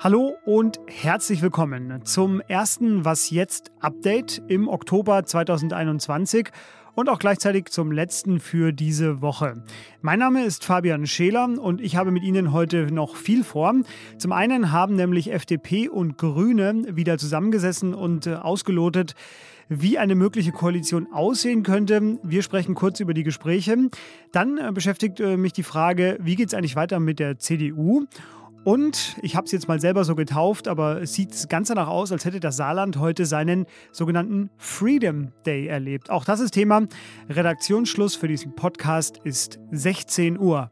Hallo und herzlich willkommen zum ersten Was jetzt Update im Oktober 2021 und auch gleichzeitig zum letzten für diese Woche. Mein Name ist Fabian Scheler und ich habe mit Ihnen heute noch viel vor. Zum einen haben nämlich FDP und Grüne wieder zusammengesessen und äh, ausgelotet, wie eine mögliche Koalition aussehen könnte. Wir sprechen kurz über die Gespräche. Dann äh, beschäftigt äh, mich die Frage, wie geht es eigentlich weiter mit der CDU? Und ich habe es jetzt mal selber so getauft, aber es sieht ganz danach aus, als hätte das Saarland heute seinen sogenannten Freedom Day erlebt. Auch das ist Thema. Redaktionsschluss für diesen Podcast ist 16 Uhr.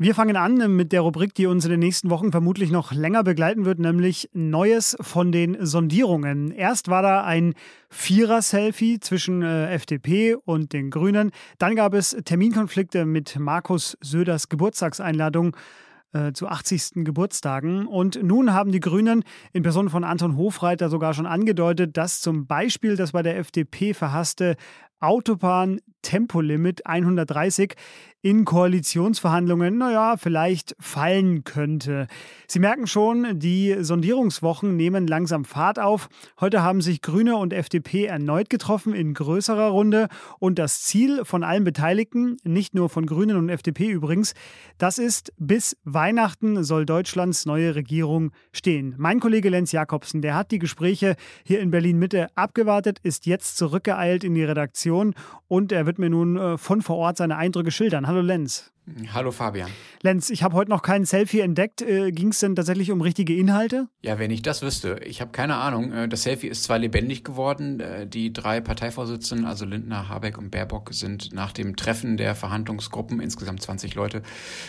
Wir fangen an mit der Rubrik, die uns in den nächsten Wochen vermutlich noch länger begleiten wird, nämlich Neues von den Sondierungen. Erst war da ein Vierer-Selfie zwischen äh, FDP und den Grünen. Dann gab es Terminkonflikte mit Markus Söders Geburtstagseinladung äh, zu 80. Geburtstagen. Und nun haben die Grünen in Person von Anton Hofreiter sogar schon angedeutet, dass zum Beispiel das bei der FDP verhasste Autobahn-Tempolimit 130 in Koalitionsverhandlungen, naja, vielleicht fallen könnte. Sie merken schon, die Sondierungswochen nehmen langsam Fahrt auf. Heute haben sich Grüne und FDP erneut getroffen in größerer Runde. Und das Ziel von allen Beteiligten, nicht nur von Grünen und FDP übrigens, das ist, bis Weihnachten soll Deutschlands neue Regierung stehen. Mein Kollege Lenz Jakobsen, der hat die Gespräche hier in Berlin Mitte abgewartet, ist jetzt zurückgeeilt in die Redaktion und er wird mir nun äh, von vor Ort seine Eindrücke schildern. Hallo Lenz. Hallo Fabian. Lenz, ich habe heute noch kein Selfie entdeckt. Äh, Ging es denn tatsächlich um richtige Inhalte? Ja, wenn ich das wüsste. Ich habe keine Ahnung. Äh, das Selfie ist zwar lebendig geworden. Äh, die drei Parteivorsitzenden, also Lindner, Habeck und Baerbock, sind nach dem Treffen der Verhandlungsgruppen, insgesamt 20 Leute,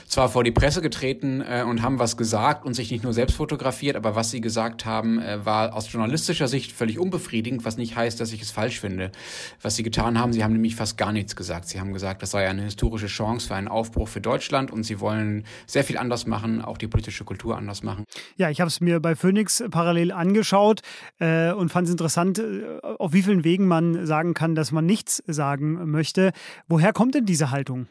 zwar vor die Presse getreten äh, und haben was gesagt und sich nicht nur selbst fotografiert, aber was sie gesagt haben, war aus journalistischer Sicht völlig unbefriedigend, was nicht heißt, dass ich es falsch finde. Was sie getan haben, sie haben nämlich fast gar nichts gesagt. Sie haben gesagt, das sei eine historische Chance für einen Aufbruch für Deutschland und sie wollen sehr viel anders machen, auch die politische Kultur anders machen. Ja, ich habe es mir bei Phoenix parallel angeschaut äh, und fand es interessant, äh, auf wie vielen Wegen man sagen kann, dass man nichts sagen möchte. Woher kommt denn diese Haltung?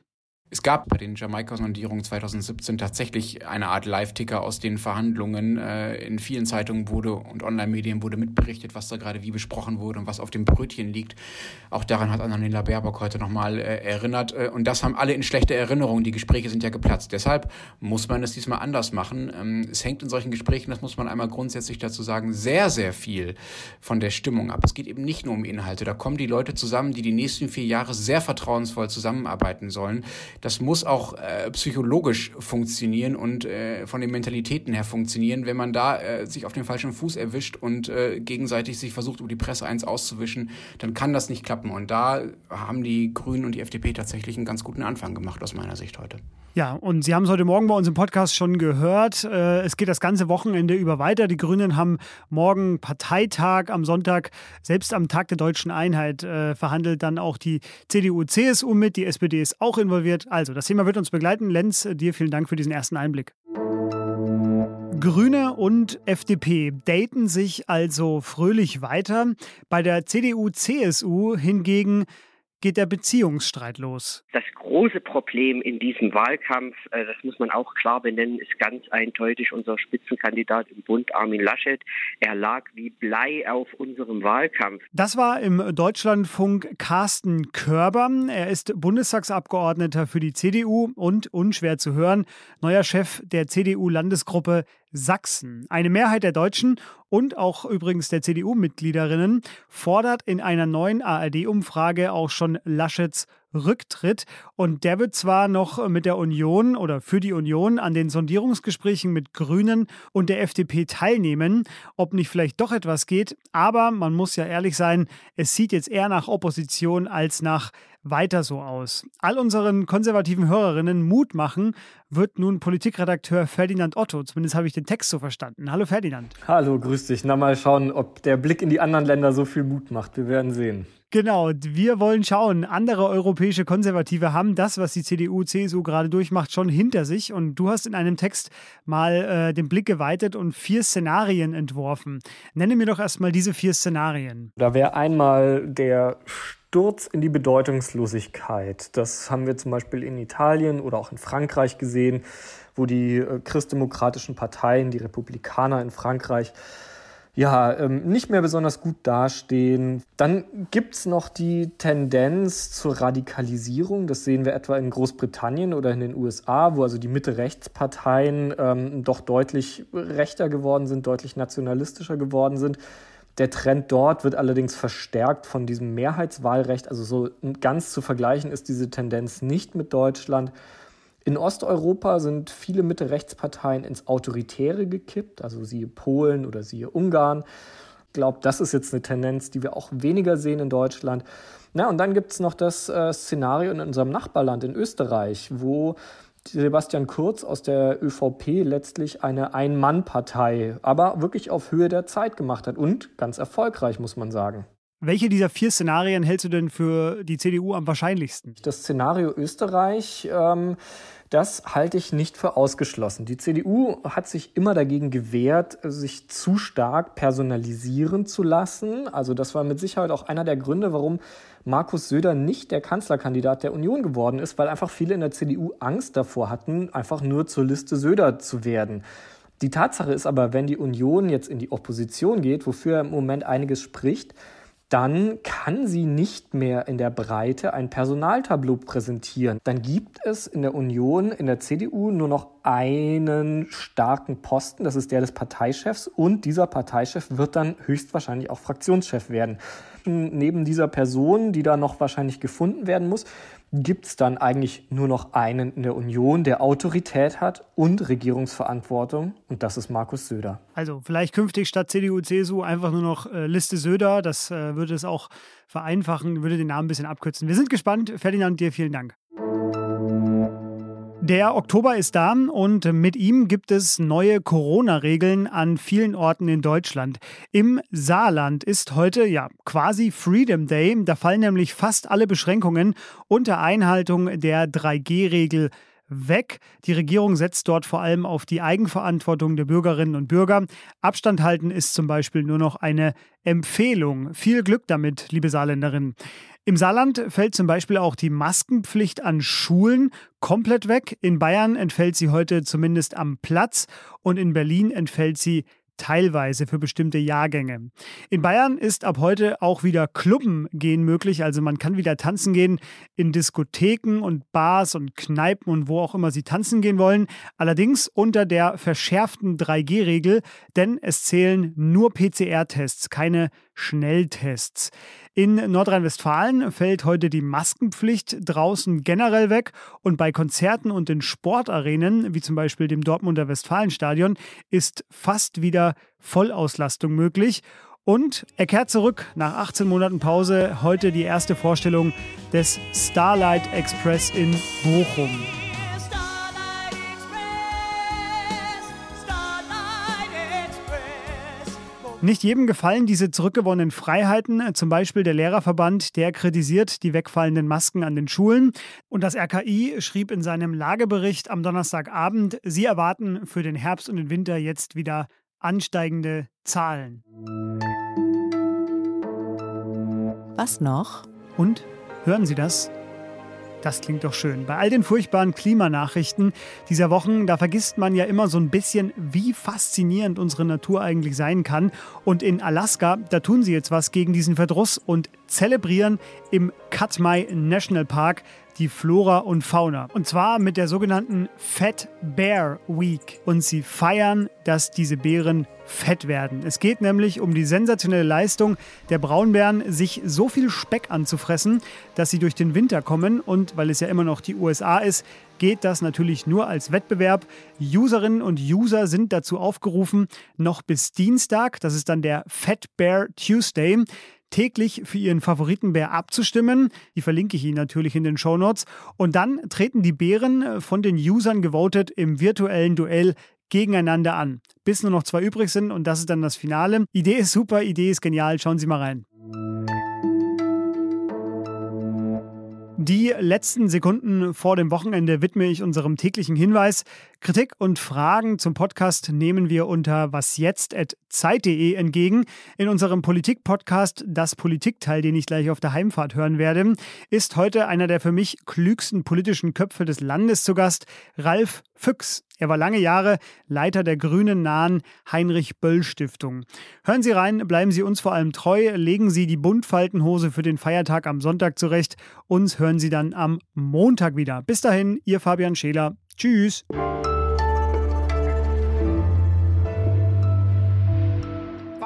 Es gab bei den Jamaika-Sondierungen 2017 tatsächlich eine Art Live-Ticker aus den Verhandlungen. Äh, in vielen Zeitungen wurde und Online-Medien wurde mitberichtet, was da gerade wie besprochen wurde und was auf dem Brötchen liegt. Auch daran hat Annalena Baerbock heute nochmal äh, erinnert. Äh, und das haben alle in schlechter Erinnerung. Die Gespräche sind ja geplatzt. Deshalb muss man es diesmal anders machen. Ähm, es hängt in solchen Gesprächen, das muss man einmal grundsätzlich dazu sagen, sehr, sehr viel von der Stimmung ab. Es geht eben nicht nur um Inhalte. Da kommen die Leute zusammen, die die nächsten vier Jahre sehr vertrauensvoll zusammenarbeiten sollen das muss auch äh, psychologisch funktionieren und äh, von den Mentalitäten her funktionieren. Wenn man da äh, sich auf den falschen Fuß erwischt und äh, gegenseitig sich versucht, über die Presse eins auszuwischen, dann kann das nicht klappen. Und da haben die Grünen und die FDP tatsächlich einen ganz guten Anfang gemacht, aus meiner Sicht heute. Ja, und Sie haben es heute Morgen bei uns im Podcast schon gehört. Äh, es geht das ganze Wochenende über weiter. Die Grünen haben morgen Parteitag, am Sonntag, selbst am Tag der deutschen Einheit, äh, verhandelt dann auch die CDU-CSU mit. Die SPD ist auch involviert. Also, das Thema wird uns begleiten. Lenz, dir vielen Dank für diesen ersten Einblick. Grüne und FDP daten sich also fröhlich weiter. Bei der CDU-CSU hingegen geht der Beziehungsstreit los. Das große Problem in diesem Wahlkampf, äh, das muss man auch klar benennen, ist ganz eindeutig unser Spitzenkandidat im Bund, Armin Laschet. Er lag wie Blei auf unserem Wahlkampf. Das war im Deutschlandfunk Carsten Körber. Er ist Bundestagsabgeordneter für die CDU und, unschwer zu hören, neuer Chef der CDU-Landesgruppe Sachsen. Eine Mehrheit der Deutschen und auch übrigens der CDU-Mitgliederinnen fordert in einer neuen ARD-Umfrage auch schon Laschets Rücktritt. Und der wird zwar noch mit der Union oder für die Union an den Sondierungsgesprächen mit Grünen und der FDP teilnehmen, ob nicht vielleicht doch etwas geht. Aber man muss ja ehrlich sein, es sieht jetzt eher nach Opposition als nach weiter so aus. All unseren konservativen Hörerinnen Mut machen, wird nun Politikredakteur Ferdinand Otto. Zumindest habe ich den Text so verstanden. Hallo Ferdinand. Hallo, grüß dich. Na mal schauen, ob der Blick in die anderen Länder so viel Mut macht. Wir werden sehen. Genau, wir wollen schauen. Andere europäische Konservative haben das, was die CDU, CSU gerade durchmacht, schon hinter sich. Und du hast in einem Text mal äh, den Blick geweitet und vier Szenarien entworfen. Nenne mir doch erstmal diese vier Szenarien. Da wäre einmal der Sturz in die Bedeutungslosigkeit. Das haben wir zum Beispiel in Italien oder auch in Frankreich gesehen, wo die äh, christdemokratischen Parteien, die Republikaner in Frankreich, ja, ähm, nicht mehr besonders gut dastehen. Dann gibt es noch die Tendenz zur Radikalisierung. Das sehen wir etwa in Großbritannien oder in den USA, wo also die Mitte-Rechts-Parteien ähm, doch deutlich rechter geworden sind, deutlich nationalistischer geworden sind. Der Trend dort wird allerdings verstärkt von diesem Mehrheitswahlrecht. Also so ganz zu vergleichen ist diese Tendenz nicht mit Deutschland. In Osteuropa sind viele Mitte-Rechtsparteien ins Autoritäre gekippt, also siehe Polen oder siehe Ungarn. Ich glaube, das ist jetzt eine Tendenz, die wir auch weniger sehen in Deutschland. Na, und dann gibt es noch das äh, Szenario in unserem Nachbarland, in Österreich, wo Sebastian Kurz aus der ÖVP letztlich eine Ein-Mann-Partei, aber wirklich auf Höhe der Zeit gemacht hat und ganz erfolgreich, muss man sagen. Welche dieser vier Szenarien hältst du denn für die CDU am wahrscheinlichsten? Das Szenario Österreich. Ähm, das halte ich nicht für ausgeschlossen. Die CDU hat sich immer dagegen gewehrt, sich zu stark personalisieren zu lassen. Also das war mit Sicherheit auch einer der Gründe, warum Markus Söder nicht der Kanzlerkandidat der Union geworden ist, weil einfach viele in der CDU Angst davor hatten, einfach nur zur Liste Söder zu werden. Die Tatsache ist aber, wenn die Union jetzt in die Opposition geht, wofür im Moment einiges spricht, dann kann sie nicht mehr in der Breite ein Personaltableau präsentieren. Dann gibt es in der Union, in der CDU nur noch einen starken Posten, das ist der des Parteichefs und dieser Parteichef wird dann höchstwahrscheinlich auch Fraktionschef werden. Neben dieser Person, die da noch wahrscheinlich gefunden werden muss, gibt es dann eigentlich nur noch einen in der Union, der Autorität hat und Regierungsverantwortung. Und das ist Markus Söder. Also vielleicht künftig statt CDU, CSU einfach nur noch äh, Liste Söder. Das äh, würde es auch vereinfachen, würde den Namen ein bisschen abkürzen. Wir sind gespannt. Ferdinand, dir vielen Dank. Der Oktober ist da und mit ihm gibt es neue Corona-Regeln an vielen Orten in Deutschland. Im Saarland ist heute ja quasi Freedom Day. Da fallen nämlich fast alle Beschränkungen unter Einhaltung der 3G-Regel weg. Die Regierung setzt dort vor allem auf die Eigenverantwortung der Bürgerinnen und Bürger. Abstand halten ist zum Beispiel nur noch eine Empfehlung. Viel Glück damit, liebe Saarländerinnen. Im Saarland fällt zum Beispiel auch die Maskenpflicht an Schulen komplett weg. In Bayern entfällt sie heute zumindest am Platz und in Berlin entfällt sie teilweise für bestimmte Jahrgänge. In Bayern ist ab heute auch wieder Clubben gehen möglich, also man kann wieder tanzen gehen in Diskotheken und Bars und Kneipen und wo auch immer Sie tanzen gehen wollen, allerdings unter der verschärften 3G-Regel, denn es zählen nur PCR-Tests, keine Schnelltests. In Nordrhein-Westfalen fällt heute die Maskenpflicht draußen generell weg und bei Konzerten und in Sportarenen, wie zum Beispiel dem Dortmunder Westfalenstadion, ist fast wieder Vollauslastung möglich. Und er kehrt zurück nach 18 Monaten Pause. Heute die erste Vorstellung des Starlight Express in Bochum. Nicht jedem gefallen diese zurückgewonnenen Freiheiten. Zum Beispiel der Lehrerverband, der kritisiert die wegfallenden Masken an den Schulen. Und das RKI schrieb in seinem Lagebericht am Donnerstagabend, sie erwarten für den Herbst und den Winter jetzt wieder ansteigende Zahlen. Was noch? Und hören Sie das? Das klingt doch schön. Bei all den furchtbaren Klimanachrichten dieser Wochen, da vergisst man ja immer so ein bisschen, wie faszinierend unsere Natur eigentlich sein kann. Und in Alaska, da tun sie jetzt was gegen diesen Verdruss und zelebrieren im Katmai National Park die Flora und Fauna. Und zwar mit der sogenannten Fat Bear Week. Und sie feiern, dass diese Bären fett werden. Es geht nämlich um die sensationelle Leistung der Braunbären, sich so viel Speck anzufressen, dass sie durch den Winter kommen. Und weil es ja immer noch die USA ist, geht das natürlich nur als Wettbewerb. Userinnen und User sind dazu aufgerufen, noch bis Dienstag, das ist dann der Fat Bear Tuesday, täglich für Ihren Favoritenbär abzustimmen. Die verlinke ich Ihnen natürlich in den Shownotes. Und dann treten die Bären von den Usern gewotet im virtuellen Duell gegeneinander an. Bis nur noch zwei übrig sind und das ist dann das Finale. Idee ist super, Idee ist genial. Schauen Sie mal rein. Die letzten Sekunden vor dem Wochenende widme ich unserem täglichen Hinweis. Kritik und Fragen zum Podcast nehmen wir unter wasjetzt.zeit.de entgegen. In unserem Politik-Podcast, das Politikteil, den ich gleich auf der Heimfahrt hören werde, ist heute einer der für mich klügsten politischen Köpfe des Landes zu Gast, Ralf Füchs. Er war lange Jahre Leiter der grünen nahen Heinrich-Böll-Stiftung. Hören Sie rein, bleiben Sie uns vor allem treu, legen Sie die Buntfaltenhose für den Feiertag am Sonntag zurecht. Uns hören Sie dann am Montag wieder. Bis dahin, Ihr Fabian Scheler. Tschüss.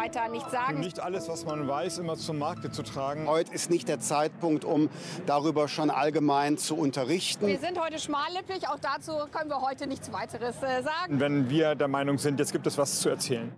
Weiter nicht sagen. Nicht alles, was man weiß, immer zum Markte zu tragen. Heute ist nicht der Zeitpunkt, um darüber schon allgemein zu unterrichten. Wir sind heute schmallippig, auch dazu können wir heute nichts weiteres äh, sagen. Wenn wir der Meinung sind, jetzt gibt es was zu erzählen.